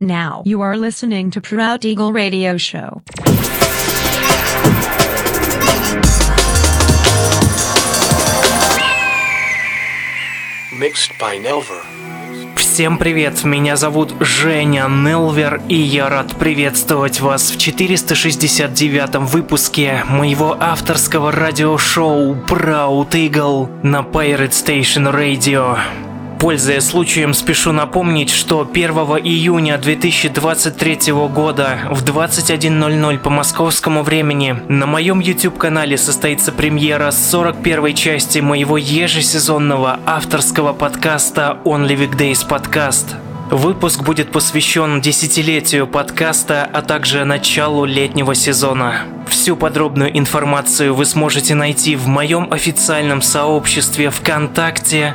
Now you are listening to Proud Eagle Radio Show. Mixed by Nelver. Всем привет, меня зовут Женя Нелвер, и я рад приветствовать вас в 469-м выпуске моего авторского радиошоу Proud Eagle на Pirate Station Radio. Пользуясь случаем, спешу напомнить, что 1 июня 2023 года в 21.00 по московскому времени на моем YouTube-канале состоится премьера 41 части моего ежесезонного авторского подкаста Only Weekdays Podcast. Выпуск будет посвящен десятилетию подкаста, а также началу летнего сезона. Всю подробную информацию вы сможете найти в моем официальном сообществе ВКонтакте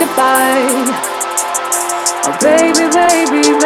goodbye? Oh, baby, baby,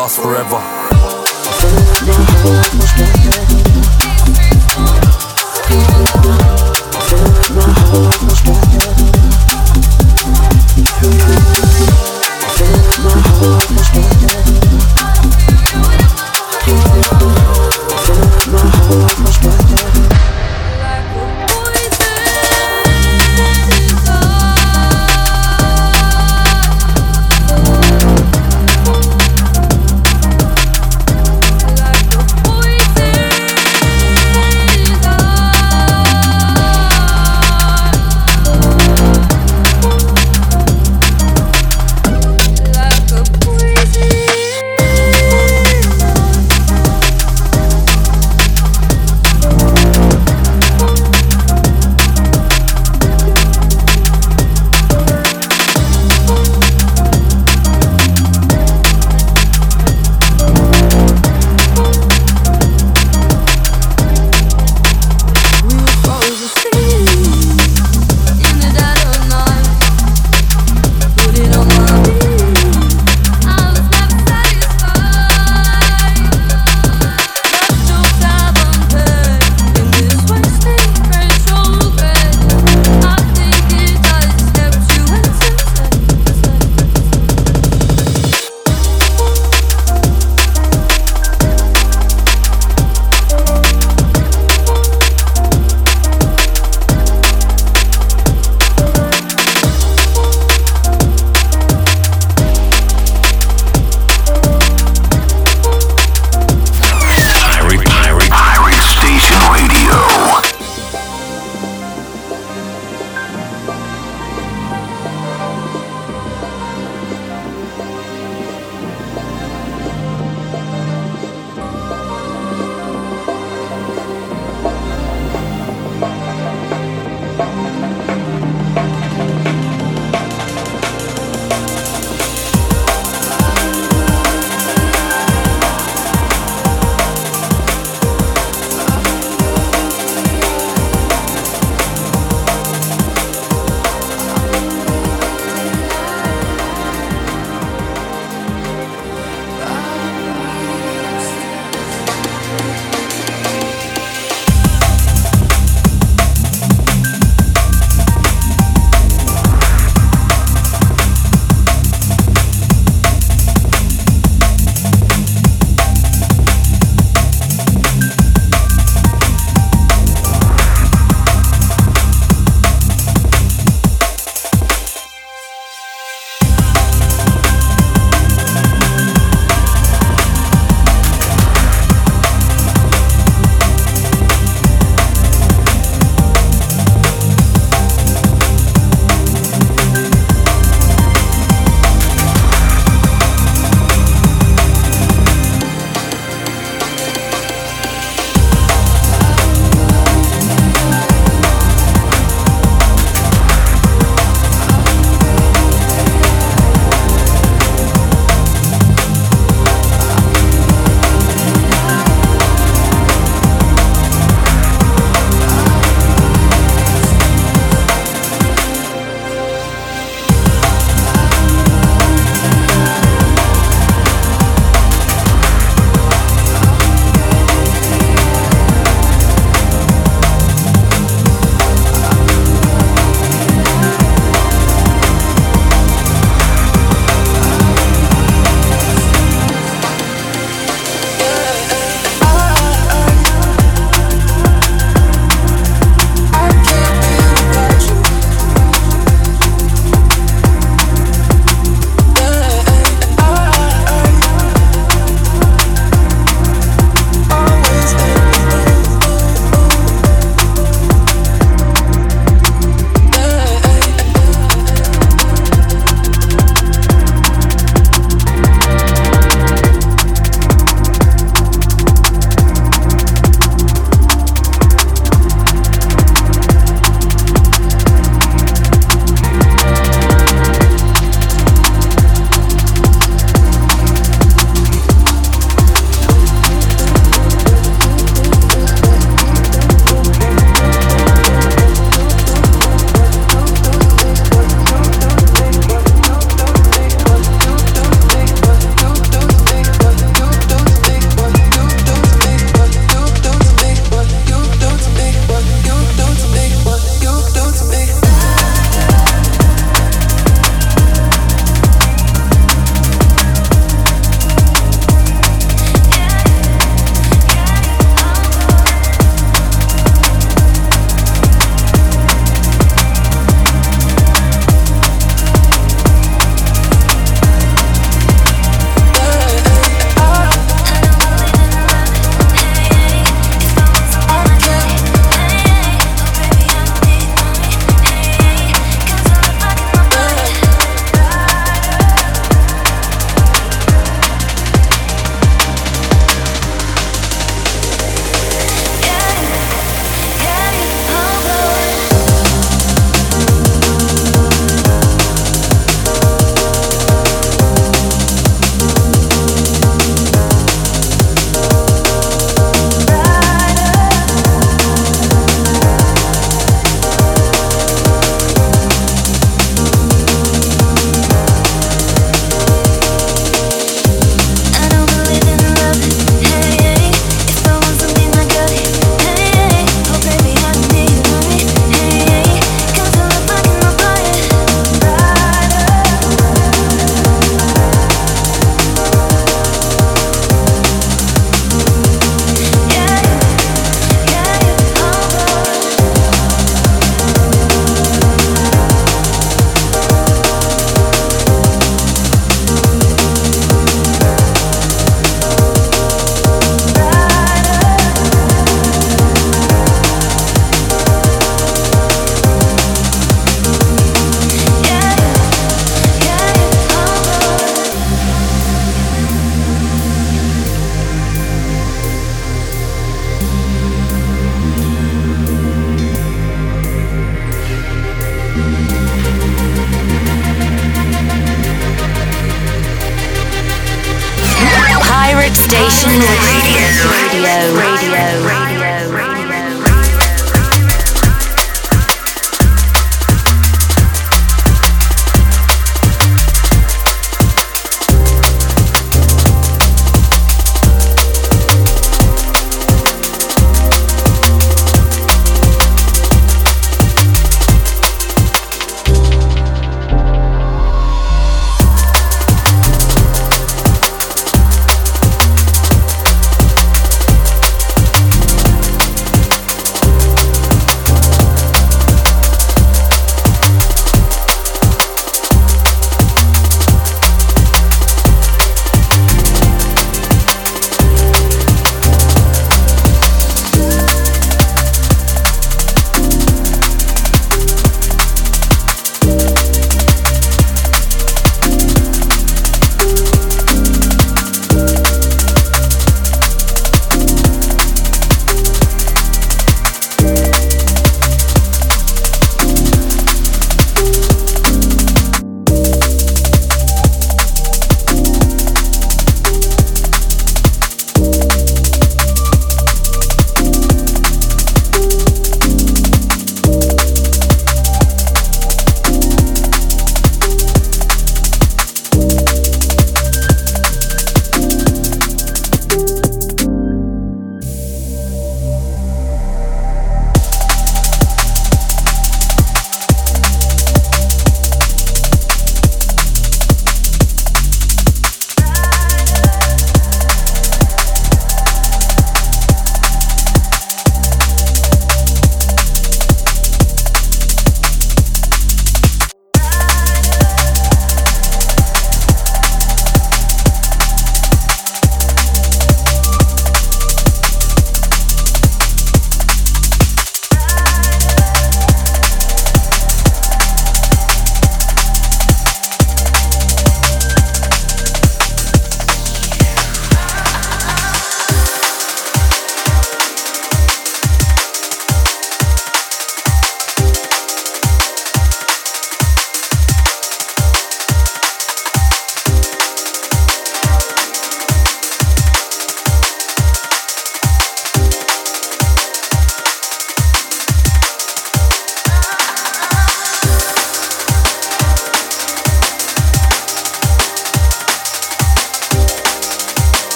last forever.